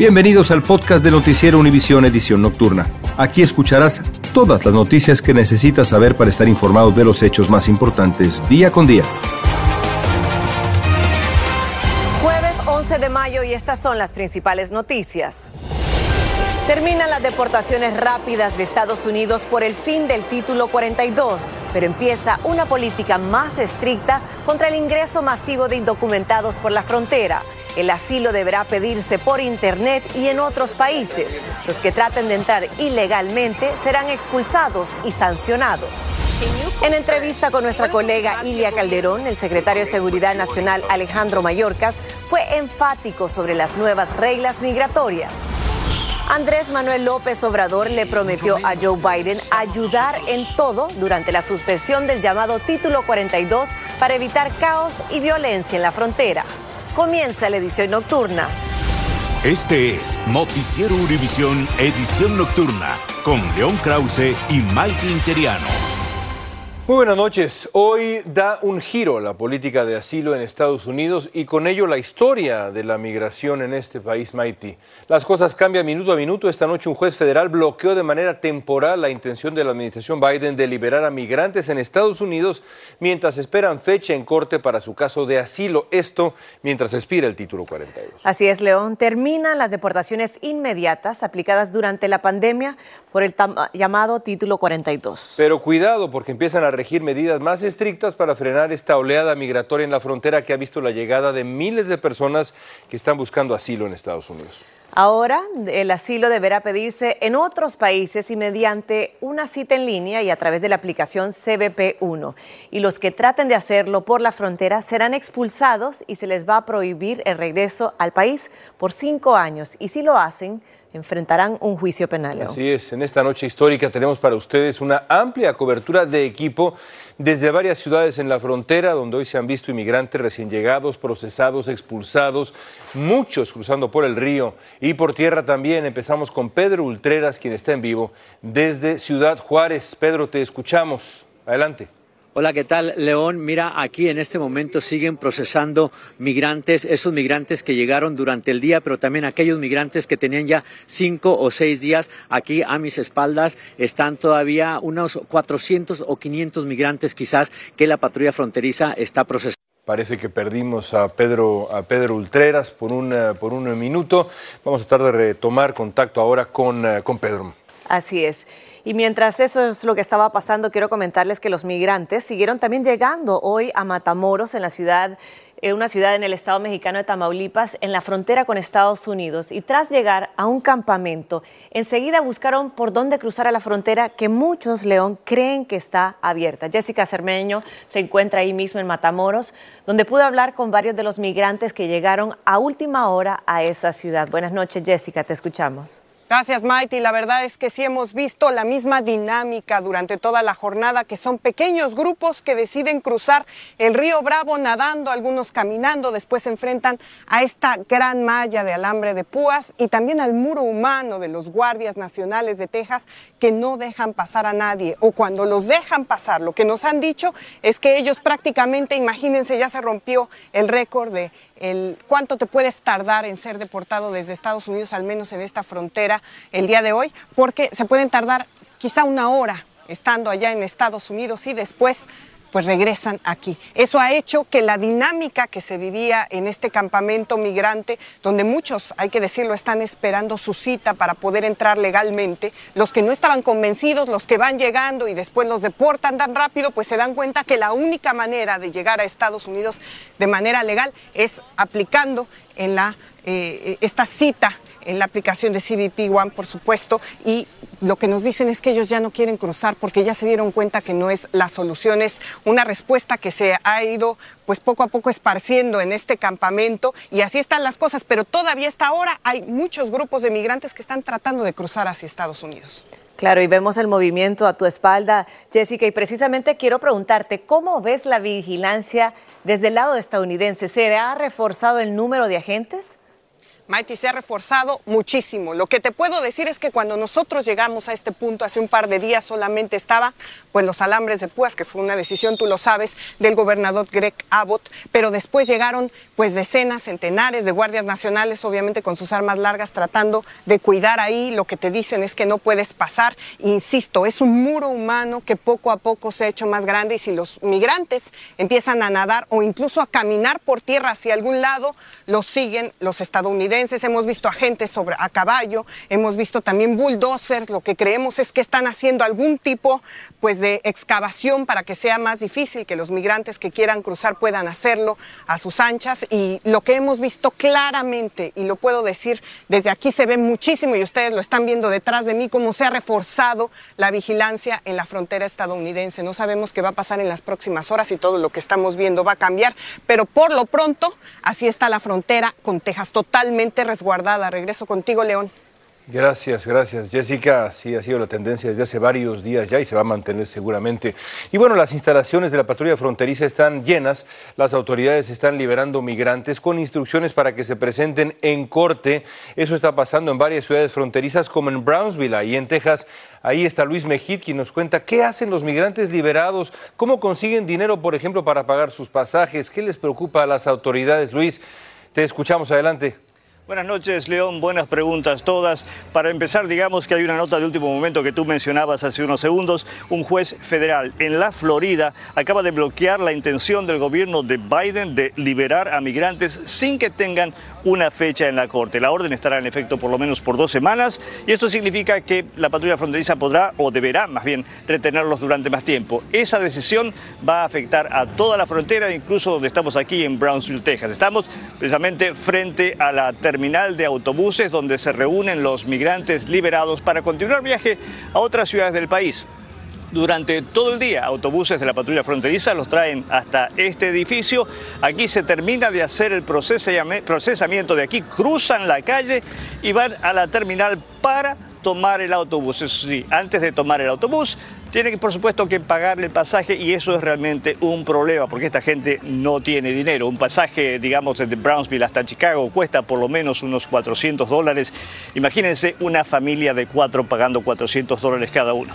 Bienvenidos al podcast de Noticiero Univisión Edición Nocturna. Aquí escucharás todas las noticias que necesitas saber para estar informado de los hechos más importantes día con día. Jueves 11 de mayo y estas son las principales noticias. Terminan las deportaciones rápidas de Estados Unidos por el fin del título 42, pero empieza una política más estricta contra el ingreso masivo de indocumentados por la frontera. El asilo deberá pedirse por Internet y en otros países. Los que traten de entrar ilegalmente serán expulsados y sancionados. En entrevista con nuestra colega Ilia Calderón, el secretario de Seguridad Nacional Alejandro Mayorkas fue enfático sobre las nuevas reglas migratorias. Andrés Manuel López Obrador le prometió a Joe Biden ayudar en todo durante la suspensión del llamado Título 42 para evitar caos y violencia en la frontera. Comienza la edición nocturna. Este es Noticiero Univisión Edición Nocturna con León Krause y Mike Interiano. Muy buenas noches. Hoy da un giro la política de asilo en Estados Unidos y con ello la historia de la migración en este país, Maiti. Las cosas cambian minuto a minuto. Esta noche un juez federal bloqueó de manera temporal la intención de la administración Biden de liberar a migrantes en Estados Unidos mientras esperan fecha en corte para su caso de asilo. Esto mientras expira el título 42. Así es, León. Terminan las deportaciones inmediatas aplicadas durante la pandemia por el llamado Título 42. Pero cuidado porque empiezan a regir medidas más estrictas para frenar esta oleada migratoria en la frontera que ha visto la llegada de miles de personas que están buscando asilo en Estados Unidos. Ahora, el asilo deberá pedirse en otros países y mediante una cita en línea y a través de la aplicación CBP1. Y los que traten de hacerlo por la frontera serán expulsados y se les va a prohibir el regreso al país por cinco años. Y si lo hacen, enfrentarán un juicio penal. Así es, en esta noche histórica tenemos para ustedes una amplia cobertura de equipo desde varias ciudades en la frontera, donde hoy se han visto inmigrantes recién llegados, procesados, expulsados, muchos cruzando por el río y por tierra también. Empezamos con Pedro Ultreras, quien está en vivo desde Ciudad Juárez. Pedro, te escuchamos. Adelante. Hola, ¿qué tal, León? Mira, aquí en este momento siguen procesando migrantes, esos migrantes que llegaron durante el día, pero también aquellos migrantes que tenían ya cinco o seis días. Aquí a mis espaldas están todavía unos 400 o 500 migrantes quizás que la patrulla fronteriza está procesando. Parece que perdimos a Pedro, a Pedro Ultreras por un, por un minuto. Vamos a tratar de retomar contacto ahora con, eh, con Pedro. Así es. Y mientras eso es lo que estaba pasando, quiero comentarles que los migrantes siguieron también llegando hoy a Matamoros, en la ciudad, eh, una ciudad en el estado mexicano de Tamaulipas, en la frontera con Estados Unidos. Y tras llegar a un campamento, enseguida buscaron por dónde cruzar a la frontera que muchos, León, creen que está abierta. Jessica Cermeño se encuentra ahí mismo en Matamoros, donde pudo hablar con varios de los migrantes que llegaron a última hora a esa ciudad. Buenas noches, Jessica, te escuchamos. Gracias, Maite. la verdad es que sí hemos visto la misma dinámica durante toda la jornada, que son pequeños grupos que deciden cruzar el río Bravo nadando, algunos caminando, después se enfrentan a esta gran malla de alambre de púas y también al muro humano de los guardias nacionales de Texas que no dejan pasar a nadie. O cuando los dejan pasar, lo que nos han dicho es que ellos prácticamente, imagínense, ya se rompió el récord de el cuánto te puedes tardar en ser deportado desde Estados Unidos, al menos en esta frontera el día de hoy, porque se pueden tardar quizá una hora estando allá en Estados Unidos y después pues regresan aquí. Eso ha hecho que la dinámica que se vivía en este campamento migrante, donde muchos, hay que decirlo, están esperando su cita para poder entrar legalmente, los que no estaban convencidos, los que van llegando y después los deportan tan rápido, pues se dan cuenta que la única manera de llegar a Estados Unidos de manera legal es aplicando en la, eh, esta cita en la aplicación de CBP One, por supuesto, y lo que nos dicen es que ellos ya no quieren cruzar porque ya se dieron cuenta que no es la solución, es una respuesta que se ha ido pues poco a poco esparciendo en este campamento y así están las cosas, pero todavía hasta ahora hay muchos grupos de migrantes que están tratando de cruzar hacia Estados Unidos. Claro, y vemos el movimiento a tu espalda, Jessica, y precisamente quiero preguntarte, ¿cómo ves la vigilancia desde el lado estadounidense? ¿Se ha reforzado el número de agentes? Mighty se ha reforzado muchísimo. Lo que te puedo decir es que cuando nosotros llegamos a este punto hace un par de días solamente estaba pues los alambres de púas, que fue una decisión, tú lo sabes, del gobernador Greg Abbott, pero después llegaron pues decenas, centenares de guardias nacionales, obviamente con sus armas largas, tratando de cuidar ahí. Lo que te dicen es que no puedes pasar. Insisto, es un muro humano que poco a poco se ha hecho más grande y si los migrantes empiezan a nadar o incluso a caminar por tierra hacia algún lado, los siguen los estadounidenses hemos visto a gente sobre, a caballo, hemos visto también bulldozers, lo que creemos es que están haciendo algún tipo pues, de excavación para que sea más difícil que los migrantes que quieran cruzar puedan hacerlo a sus anchas y lo que hemos visto claramente, y lo puedo decir, desde aquí se ve muchísimo y ustedes lo están viendo detrás de mí, cómo se ha reforzado la vigilancia en la frontera estadounidense. No sabemos qué va a pasar en las próximas horas y todo lo que estamos viendo va a cambiar, pero por lo pronto así está la frontera con Texas totalmente resguardada. Regreso contigo, León. Gracias, gracias. Jessica, sí ha sido la tendencia desde hace varios días ya y se va a mantener seguramente. Y bueno, las instalaciones de la patrulla fronteriza están llenas. Las autoridades están liberando migrantes con instrucciones para que se presenten en corte. Eso está pasando en varias ciudades fronterizas como en Brownsville, ahí en Texas. Ahí está Luis Mejid quien nos cuenta qué hacen los migrantes liberados, cómo consiguen dinero, por ejemplo, para pagar sus pasajes, qué les preocupa a las autoridades. Luis, te escuchamos adelante. Buenas noches, León. Buenas preguntas todas. Para empezar, digamos que hay una nota de último momento que tú mencionabas hace unos segundos. Un juez federal en la Florida acaba de bloquear la intención del gobierno de Biden de liberar a migrantes sin que tengan una fecha en la corte. La orden estará en efecto por lo menos por dos semanas y esto significa que la patrulla fronteriza podrá o deberá más bien retenerlos durante más tiempo. Esa decisión va a afectar a toda la frontera, incluso donde estamos aquí en Brownsville, Texas. Estamos precisamente frente a la terminal terminal de autobuses donde se reúnen los migrantes liberados para continuar viaje a otras ciudades del país. Durante todo el día, autobuses de la patrulla fronteriza los traen hasta este edificio. Aquí se termina de hacer el procesamiento de aquí, cruzan la calle y van a la terminal para tomar el autobús. Eso sí, antes de tomar el autobús, tienen por supuesto que pagar el pasaje y eso es realmente un problema porque esta gente no tiene dinero. Un pasaje, digamos, desde Brownsville hasta Chicago cuesta por lo menos unos 400 dólares. Imagínense una familia de cuatro pagando 400 dólares cada uno.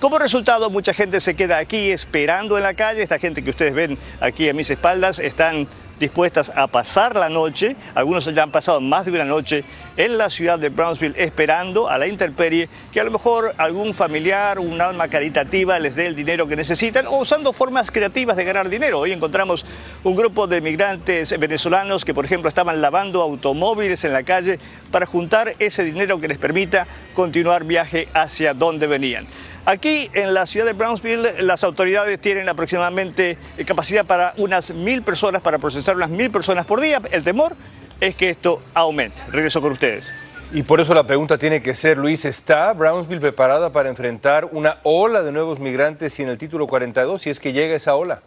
Como resultado, mucha gente se queda aquí esperando en la calle. Esta gente que ustedes ven aquí a mis espaldas están dispuestas a pasar la noche, algunos ya han pasado más de una noche en la ciudad de Brownsville esperando a la intemperie que a lo mejor algún familiar, un alma caritativa les dé el dinero que necesitan o usando formas creativas de ganar dinero. Hoy encontramos un grupo de migrantes venezolanos que por ejemplo estaban lavando automóviles en la calle para juntar ese dinero que les permita continuar viaje hacia donde venían. Aquí en la ciudad de Brownsville las autoridades tienen aproximadamente capacidad para unas mil personas, para procesar unas mil personas por día. El temor es que esto aumente. Regreso con ustedes. Y por eso la pregunta tiene que ser, Luis, ¿está Brownsville preparada para enfrentar una ola de nuevos migrantes sin el título 42 si es que llega esa ola?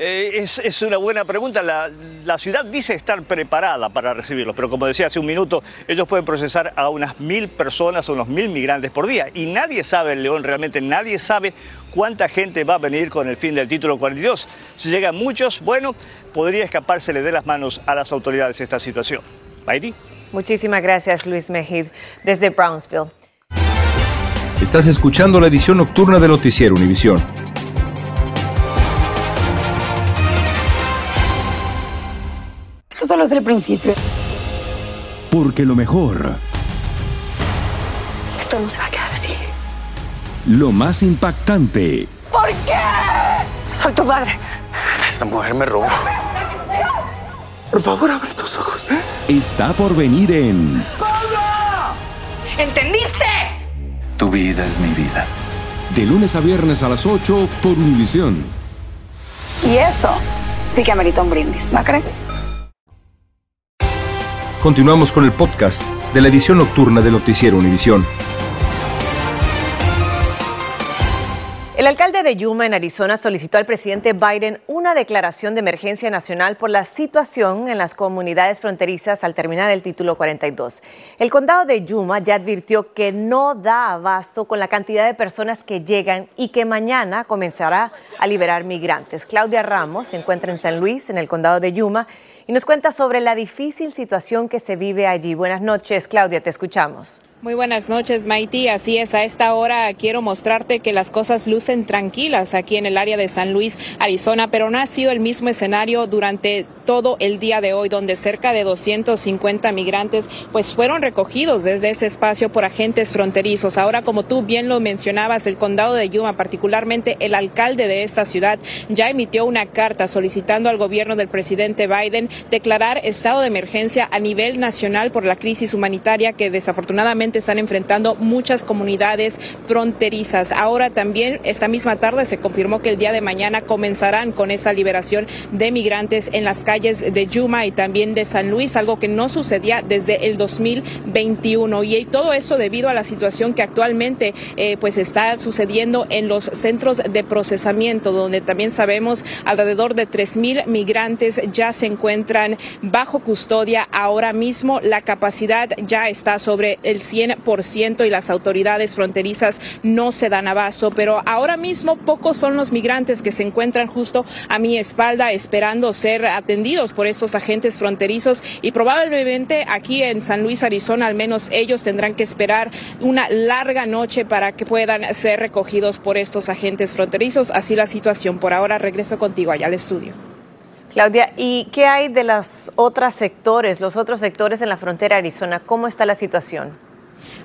Eh, es, una buena pregunta. La, la, ciudad dice estar preparada para recibirlos, pero como decía hace un minuto, ellos pueden procesar a unas mil personas o unos mil migrantes por día. Y nadie sabe, León, realmente nadie sabe cuánta gente va a venir con el fin del título 42. Si llegan muchos, bueno, podría escapársele de las manos a las autoridades esta situación. Heidi. Muchísimas gracias, Luis Mejid, desde Brownsville. Estás escuchando la edición nocturna de Noticiero Univisión. Esto solo es el principio. Porque lo mejor. Esto no se va a quedar así. Lo más impactante. ¿Por qué? Soy tu madre. Esta mujer me robó. Por favor, abre tus ojos. Está por venir en. ¡Pablo! ¿Entendiste? Tu vida es mi vida. De lunes a viernes a las 8 por Univisión. Y eso sí que amerita un brindis, ¿no crees? Continuamos con el podcast de la edición nocturna de Noticiero Univisión. Alcalde de Yuma, en Arizona, solicitó al presidente Biden una declaración de emergencia nacional por la situación en las comunidades fronterizas al terminar el título 42. El condado de Yuma ya advirtió que no da abasto con la cantidad de personas que llegan y que mañana comenzará a liberar migrantes. Claudia Ramos se encuentra en San Luis, en el condado de Yuma, y nos cuenta sobre la difícil situación que se vive allí. Buenas noches, Claudia, te escuchamos. Muy buenas noches, Maiti. Así es, a esta hora quiero mostrarte que las cosas lucen tranquilas aquí en el área de San Luis, Arizona, pero no ha sido el mismo escenario durante todo el día de hoy, donde cerca de 250 migrantes pues fueron recogidos desde ese espacio por agentes fronterizos. Ahora, como tú bien lo mencionabas, el condado de Yuma, particularmente el alcalde de esta ciudad, ya emitió una carta solicitando al gobierno del presidente Biden declarar estado de emergencia a nivel nacional por la crisis humanitaria que desafortunadamente están enfrentando muchas comunidades fronterizas. Ahora también, esta misma tarde, se confirmó que el día de mañana comenzarán con esa liberación de migrantes en las calles de Yuma y también de San Luis, algo que no sucedía desde el 2021. Y todo eso debido a la situación que actualmente eh, pues está sucediendo en los centros de procesamiento, donde también sabemos alrededor de 3.000 migrantes ya se encuentran bajo custodia. Ahora mismo la capacidad ya está sobre el 100 100% y las autoridades fronterizas no se dan abasto, pero ahora mismo pocos son los migrantes que se encuentran justo a mi espalda esperando ser atendidos por estos agentes fronterizos y probablemente aquí en San Luis, Arizona, al menos ellos tendrán que esperar una larga noche para que puedan ser recogidos por estos agentes fronterizos. Así la situación. Por ahora regreso contigo allá al estudio. Claudia, ¿y qué hay de los otros sectores, los otros sectores en la frontera Arizona? ¿Cómo está la situación?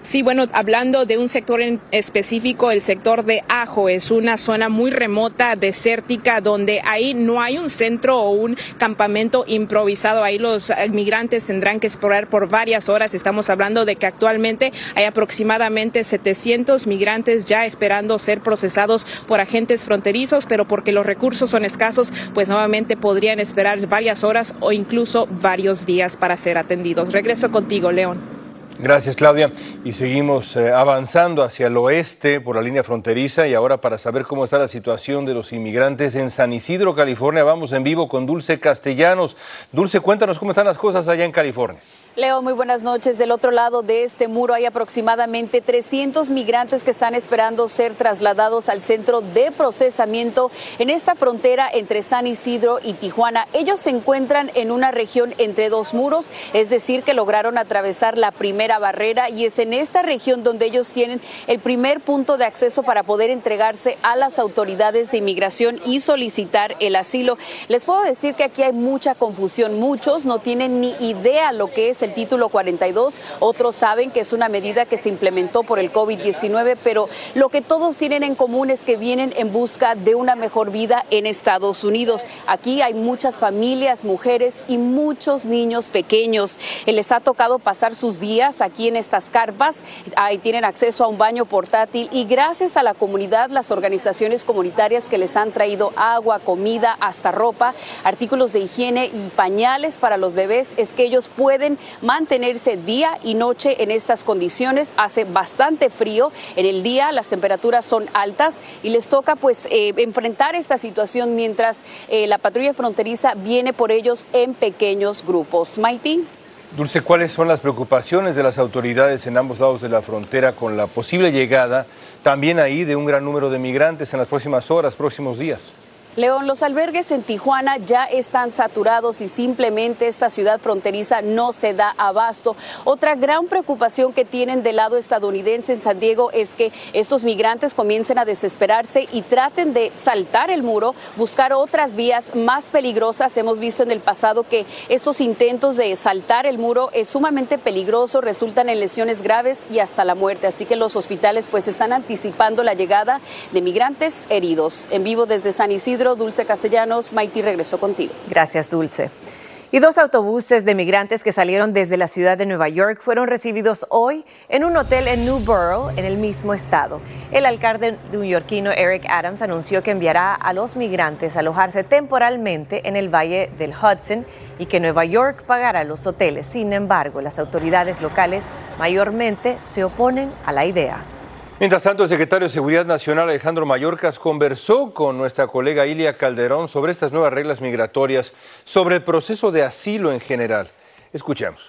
Sí, bueno, hablando de un sector en específico, el sector de Ajo es una zona muy remota, desértica, donde ahí no hay un centro o un campamento improvisado. Ahí los migrantes tendrán que explorar por varias horas. Estamos hablando de que actualmente hay aproximadamente 700 migrantes ya esperando ser procesados por agentes fronterizos, pero porque los recursos son escasos, pues nuevamente podrían esperar varias horas o incluso varios días para ser atendidos. Regreso contigo, León. Gracias, Claudia. Y seguimos eh, avanzando hacia el oeste por la línea fronteriza y ahora para saber cómo está la situación de los inmigrantes en San Isidro, California, vamos en vivo con Dulce Castellanos. Dulce, cuéntanos cómo están las cosas allá en California. Leo, muy buenas noches. Del otro lado de este muro hay aproximadamente 300 migrantes que están esperando ser trasladados al centro de procesamiento en esta frontera entre San Isidro y Tijuana. Ellos se encuentran en una región entre dos muros, es decir, que lograron atravesar la primera barrera y es en esta región donde ellos tienen el primer punto de acceso para poder entregarse a las autoridades de inmigración y solicitar el asilo. Les puedo decir que aquí hay mucha confusión. Muchos no tienen ni idea lo que es el título 42, otros saben que es una medida que se implementó por el COVID-19, pero lo que todos tienen en común es que vienen en busca de una mejor vida en Estados Unidos. Aquí hay muchas familias, mujeres y muchos niños pequeños. Les ha tocado pasar sus días aquí en estas carpas, ahí tienen acceso a un baño portátil y gracias a la comunidad, las organizaciones comunitarias que les han traído agua, comida, hasta ropa, artículos de higiene y pañales para los bebés, es que ellos pueden mantenerse día y noche en estas condiciones. Hace bastante frío. En el día las temperaturas son altas y les toca pues eh, enfrentar esta situación mientras eh, la patrulla fronteriza viene por ellos en pequeños grupos. Maiti. Dulce, ¿cuáles son las preocupaciones de las autoridades en ambos lados de la frontera con la posible llegada también ahí de un gran número de migrantes en las próximas horas, próximos días? León, los albergues en Tijuana ya están saturados y simplemente esta ciudad fronteriza no se da abasto. Otra gran preocupación que tienen del lado estadounidense en San Diego es que estos migrantes comiencen a desesperarse y traten de saltar el muro, buscar otras vías más peligrosas. Hemos visto en el pasado que estos intentos de saltar el muro es sumamente peligroso, resultan en lesiones graves y hasta la muerte. Así que los hospitales pues están anticipando la llegada de migrantes heridos. En vivo desde San Isidro Dulce Castellanos, Maiti regresó contigo. Gracias, Dulce. Y dos autobuses de migrantes que salieron desde la ciudad de Nueva York fueron recibidos hoy en un hotel en Newborough, en el mismo estado. El alcalde neoyorquino Eric Adams anunció que enviará a los migrantes a alojarse temporalmente en el Valle del Hudson y que Nueva York pagará los hoteles. Sin embargo, las autoridades locales mayormente se oponen a la idea. Mientras tanto, el secretario de Seguridad Nacional Alejandro Mayorkas conversó con nuestra colega Ilia Calderón sobre estas nuevas reglas migratorias, sobre el proceso de asilo en general. Escuchemos.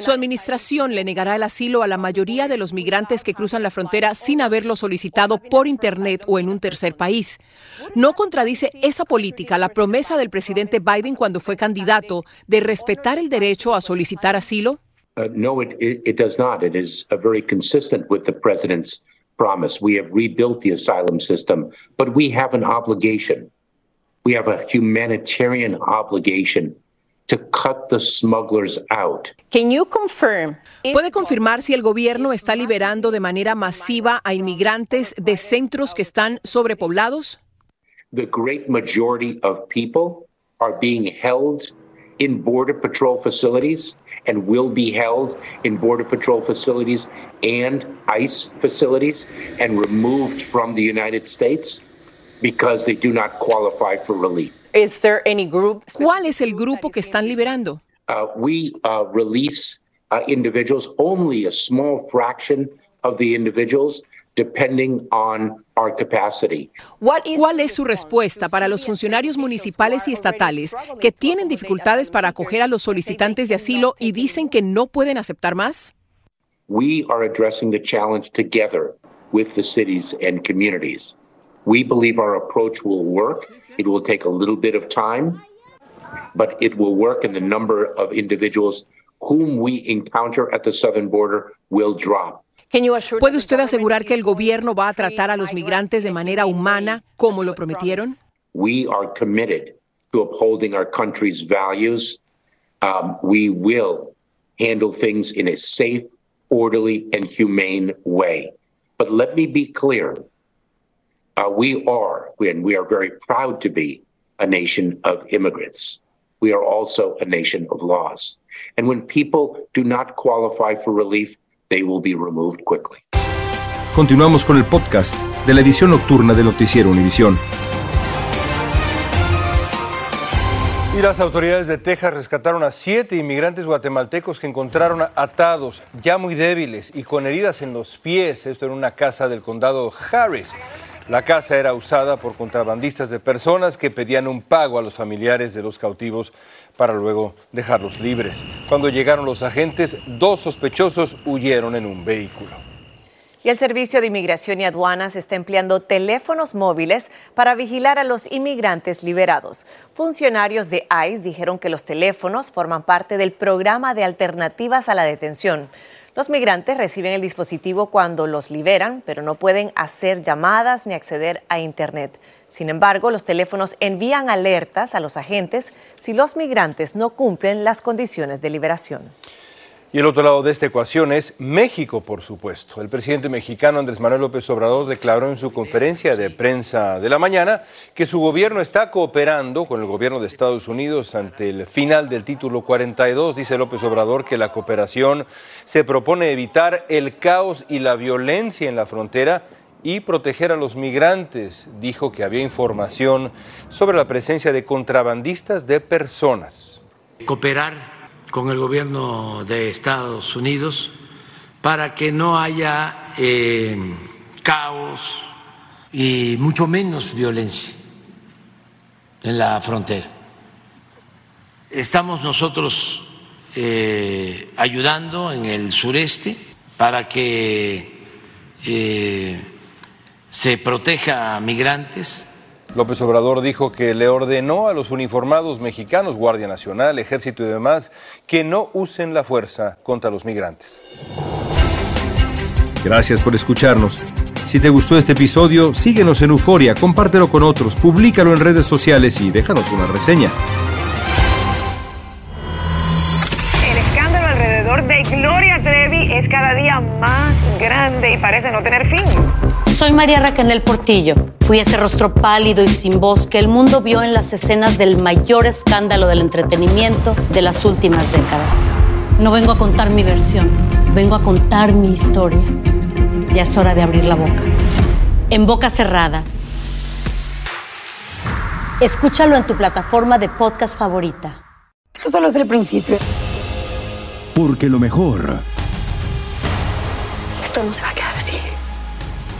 Su administración le negará el asilo a la mayoría de los migrantes que cruzan la frontera sin haberlo solicitado por Internet o en un tercer país. ¿No contradice esa política la promesa del presidente Biden cuando fue candidato de respetar el derecho a solicitar asilo? Uh, no, it, it, it, does not. It is uh, very consistent with the president's promise. We have rebuilt the asylum system, but we have an obligation. We have a humanitarian obligation to cut the smugglers out. Can you confirm? ¿Puede confirmar si el gobierno está liberando de manera masiva a inmigrantes de centros que están sobrepoblados? The great majority of people are being held in Border Patrol facilities and will be held in Border Patrol facilities and ICE facilities and removed from the United States because they do not qualify for relief. Is there any group? ¿Cuál es el grupo que están liberando? Uh, we uh, release uh, individuals, only a small fraction of the individuals depending on our capacity. ¿Cuál es su respuesta para los funcionarios municipales y estatales que tienen dificultades para acoger a los solicitantes de asilo y dicen que no pueden aceptar más? We are addressing the challenge together with the cities and communities. We believe our approach will work. It will take a little bit of time, but it will work and the number of individuals whom we encounter at the southern border will drop. ¿Puede usted asegurar que el gobierno va a tratar a los migrantes de manera humana como lo prometieron? We are committed to upholding our country's values. Um, we will handle things in a safe, orderly, and humane way. But let me be clear. Uh, we are, and we are very proud to be, a nation of immigrants. We are also a nation of laws. And when people do not qualify for relief, they will be removed quickly. Continuamos con el podcast de la edición nocturna de Noticiero Univisión. Y las autoridades de Texas rescataron a siete inmigrantes guatemaltecos que encontraron atados, ya muy débiles y con heridas en los pies, esto en una casa del condado Harris. La casa era usada por contrabandistas de personas que pedían un pago a los familiares de los cautivos para luego dejarlos libres. Cuando llegaron los agentes, dos sospechosos huyeron en un vehículo. Y el Servicio de Inmigración y Aduanas está empleando teléfonos móviles para vigilar a los inmigrantes liberados. Funcionarios de ICE dijeron que los teléfonos forman parte del programa de alternativas a la detención. Los migrantes reciben el dispositivo cuando los liberan, pero no pueden hacer llamadas ni acceder a Internet. Sin embargo, los teléfonos envían alertas a los agentes si los migrantes no cumplen las condiciones de liberación. Y el otro lado de esta ecuación es México, por supuesto. El presidente mexicano Andrés Manuel López Obrador declaró en su conferencia de prensa de la mañana que su gobierno está cooperando con el gobierno de Estados Unidos ante el final del título 42. Dice López Obrador que la cooperación se propone evitar el caos y la violencia en la frontera y proteger a los migrantes. Dijo que había información sobre la presencia de contrabandistas de personas. cooperar con el gobierno de Estados Unidos para que no haya eh, caos y mucho menos violencia en la frontera. Estamos nosotros eh, ayudando en el sureste para que eh, se proteja a migrantes. López Obrador dijo que le ordenó a los uniformados mexicanos, Guardia Nacional, Ejército y demás, que no usen la fuerza contra los migrantes. Gracias por escucharnos. Si te gustó este episodio, síguenos en Euforia, compártelo con otros, públicalo en redes sociales y déjanos una reseña. El escándalo alrededor de Gloria Trevi es cada día más grande y parece no tener fin. Soy María Raquel Portillo. Fui ese rostro pálido y sin voz que el mundo vio en las escenas del mayor escándalo del entretenimiento de las últimas décadas. No vengo a contar mi versión, vengo a contar mi historia. Ya es hora de abrir la boca. En boca cerrada. Escúchalo en tu plataforma de podcast favorita. Esto solo es el principio. Porque lo mejor, Esto no se va a quedar.